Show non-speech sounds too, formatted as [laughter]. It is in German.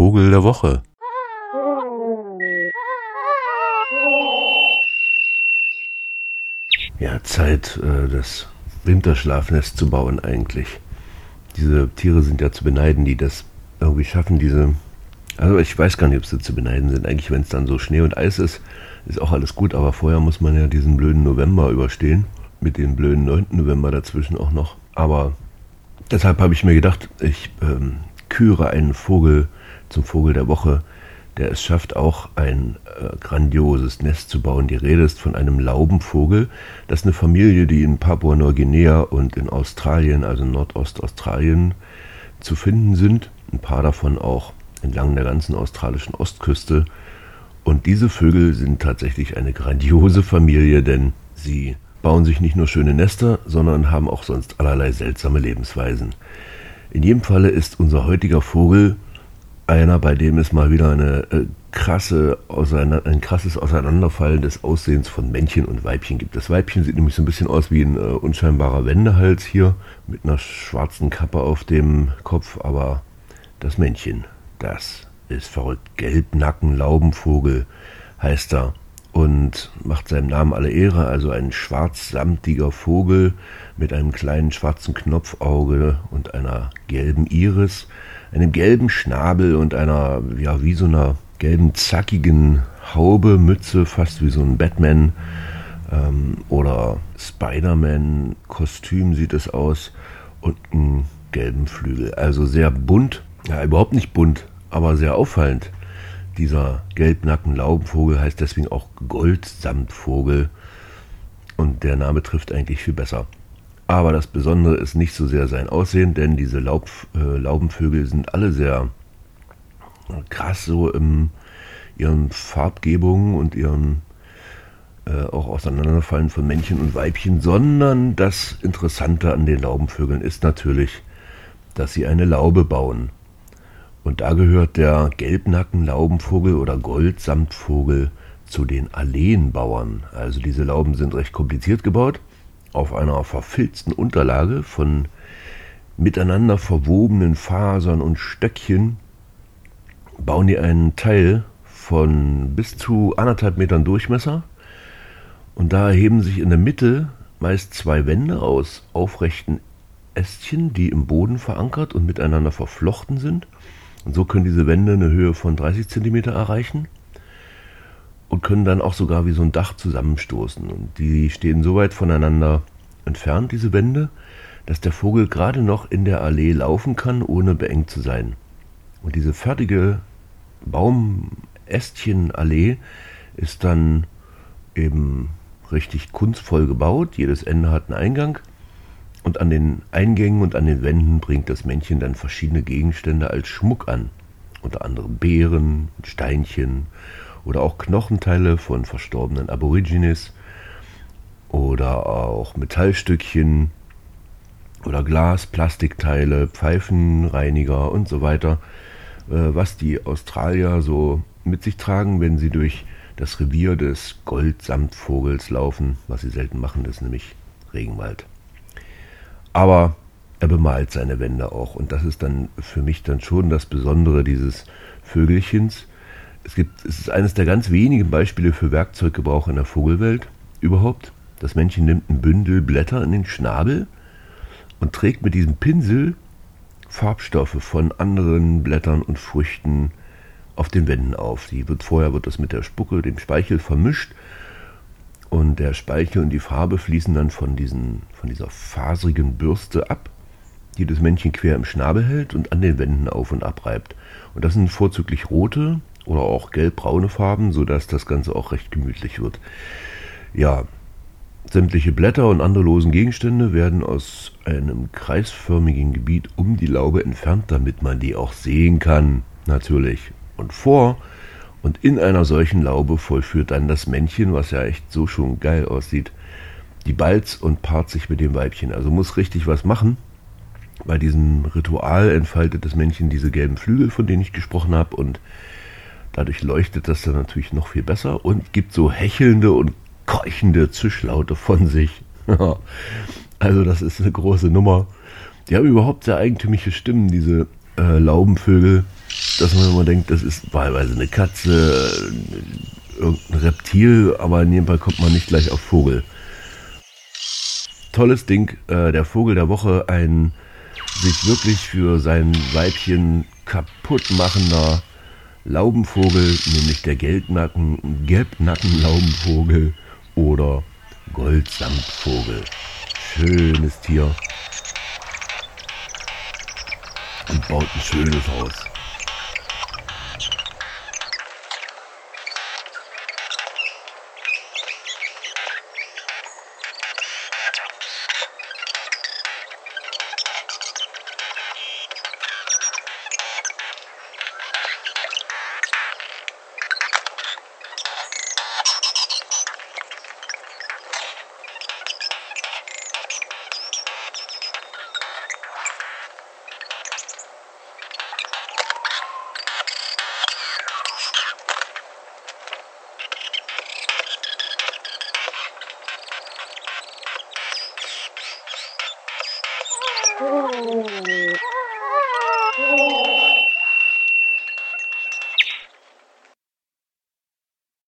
Vogel der Woche. Ja, Zeit, äh, das Winterschlafnest zu bauen eigentlich. Diese Tiere sind ja zu beneiden, die das irgendwie schaffen, diese... Also ich weiß gar nicht, ob sie zu beneiden sind. Eigentlich, wenn es dann so Schnee und Eis ist, ist auch alles gut. Aber vorher muss man ja diesen blöden November überstehen. Mit dem blöden 9. November dazwischen auch noch. Aber deshalb habe ich mir gedacht, ich ähm, küre einen Vogel zum Vogel der Woche, der es schafft, auch ein äh, grandioses Nest zu bauen. Die Rede ist von einem Laubenvogel. Das ist eine Familie, die in Papua-Neuguinea und in Australien, also Nordostaustralien, zu finden sind. Ein paar davon auch entlang der ganzen australischen Ostküste. Und diese Vögel sind tatsächlich eine grandiose Familie, denn sie bauen sich nicht nur schöne Nester, sondern haben auch sonst allerlei seltsame Lebensweisen. In jedem Falle ist unser heutiger Vogel einer, bei dem es mal wieder eine äh, krasse ein krasses Auseinanderfallen des Aussehens von Männchen und Weibchen gibt. Das Weibchen sieht nämlich so ein bisschen aus wie ein äh, unscheinbarer Wendehals hier mit einer schwarzen Kappe auf dem Kopf, aber das Männchen, das ist verrückt. Gelbnacken-Laubenvogel heißt er und macht seinem Namen alle Ehre, also ein schwarzsamtiger Vogel mit einem kleinen schwarzen Knopfauge und einer gelben Iris, einem gelben Schnabel und einer, ja, wie so einer gelben, zackigen Haube, Mütze, fast wie so ein Batman ähm, oder Spider-Man-Kostüm sieht es aus und einen gelben Flügel. Also sehr bunt, ja, überhaupt nicht bunt, aber sehr auffallend. Dieser Gelbnacken-Laubenvogel heißt deswegen auch Goldsamtvogel und der Name trifft eigentlich viel besser. Aber das Besondere ist nicht so sehr sein Aussehen, denn diese Laub, äh, Laubenvögel sind alle sehr krass so in ihren Farbgebungen und ihren äh, auch Auseinanderfallen von Männchen und Weibchen, sondern das Interessante an den Laubenvögeln ist natürlich, dass sie eine Laube bauen. Und da gehört der Gelbnacken-Laubenvogel oder Goldsamtvogel zu den Alleenbauern. Also diese Lauben sind recht kompliziert gebaut, auf einer verfilzten Unterlage von miteinander verwobenen Fasern und Stöckchen bauen die einen Teil von bis zu anderthalb Metern Durchmesser und da erheben sich in der Mitte meist zwei Wände aus aufrechten Ästchen, die im Boden verankert und miteinander verflochten sind. Und so können diese Wände eine Höhe von 30 cm erreichen und können dann auch sogar wie so ein Dach zusammenstoßen. Und die stehen so weit voneinander entfernt, diese Wände, dass der Vogel gerade noch in der Allee laufen kann, ohne beengt zu sein. Und diese fertige Baumästchenallee ist dann eben richtig kunstvoll gebaut. Jedes Ende hat einen Eingang. Und an den Eingängen und an den Wänden bringt das Männchen dann verschiedene Gegenstände als Schmuck an. Unter anderem Beeren, Steinchen oder auch Knochenteile von verstorbenen Aborigines oder auch Metallstückchen oder Glas, Plastikteile, Pfeifenreiniger und so weiter, äh, was die Australier so mit sich tragen, wenn sie durch das Revier des Goldsamtvogels laufen, was sie selten machen, das ist nämlich Regenwald. Aber er bemalt seine Wände auch und das ist dann für mich dann schon das Besondere dieses Vögelchens. Es, gibt, es ist eines der ganz wenigen Beispiele für Werkzeuggebrauch in der Vogelwelt überhaupt. Das Männchen nimmt ein Bündel Blätter in den Schnabel und trägt mit diesem Pinsel Farbstoffe von anderen Blättern und Früchten auf den Wänden auf. Die wird, vorher wird das mit der Spucke, dem Speichel vermischt und der Speichel und die Farbe fließen dann von, diesen, von dieser faserigen Bürste ab, die das Männchen quer im Schnabel hält und an den Wänden auf und abreibt. Und das sind vorzüglich rote oder auch gelbbraune Farben, sodass das Ganze auch recht gemütlich wird. Ja, Sämtliche Blätter und andere losen Gegenstände werden aus einem kreisförmigen Gebiet um die Laube entfernt, damit man die auch sehen kann, natürlich. Und vor und in einer solchen Laube vollführt dann das Männchen, was ja echt so schon geil aussieht, die Balz und paart sich mit dem Weibchen. Also muss richtig was machen. Bei diesem Ritual entfaltet das Männchen diese gelben Flügel, von denen ich gesprochen habe, und dadurch leuchtet das dann natürlich noch viel besser und gibt so hechelnde und keuchende Zischlaute von sich. [laughs] also das ist eine große Nummer. Die haben überhaupt sehr eigentümliche Stimmen, diese äh, Laubenvögel. Dass man immer denkt, das ist wahlweise eine Katze, irgendein Reptil, aber in jedem Fall kommt man nicht gleich auf Vogel. Tolles Ding, äh, der Vogel der Woche, ein sich wirklich für sein Weibchen kaputt machender Laubenvogel, nämlich der Gelbnacken, Gelbnackenlaubenvogel oder Goldsamtvogel. Schönes Tier. Und baut ein schönes Haus. Oh.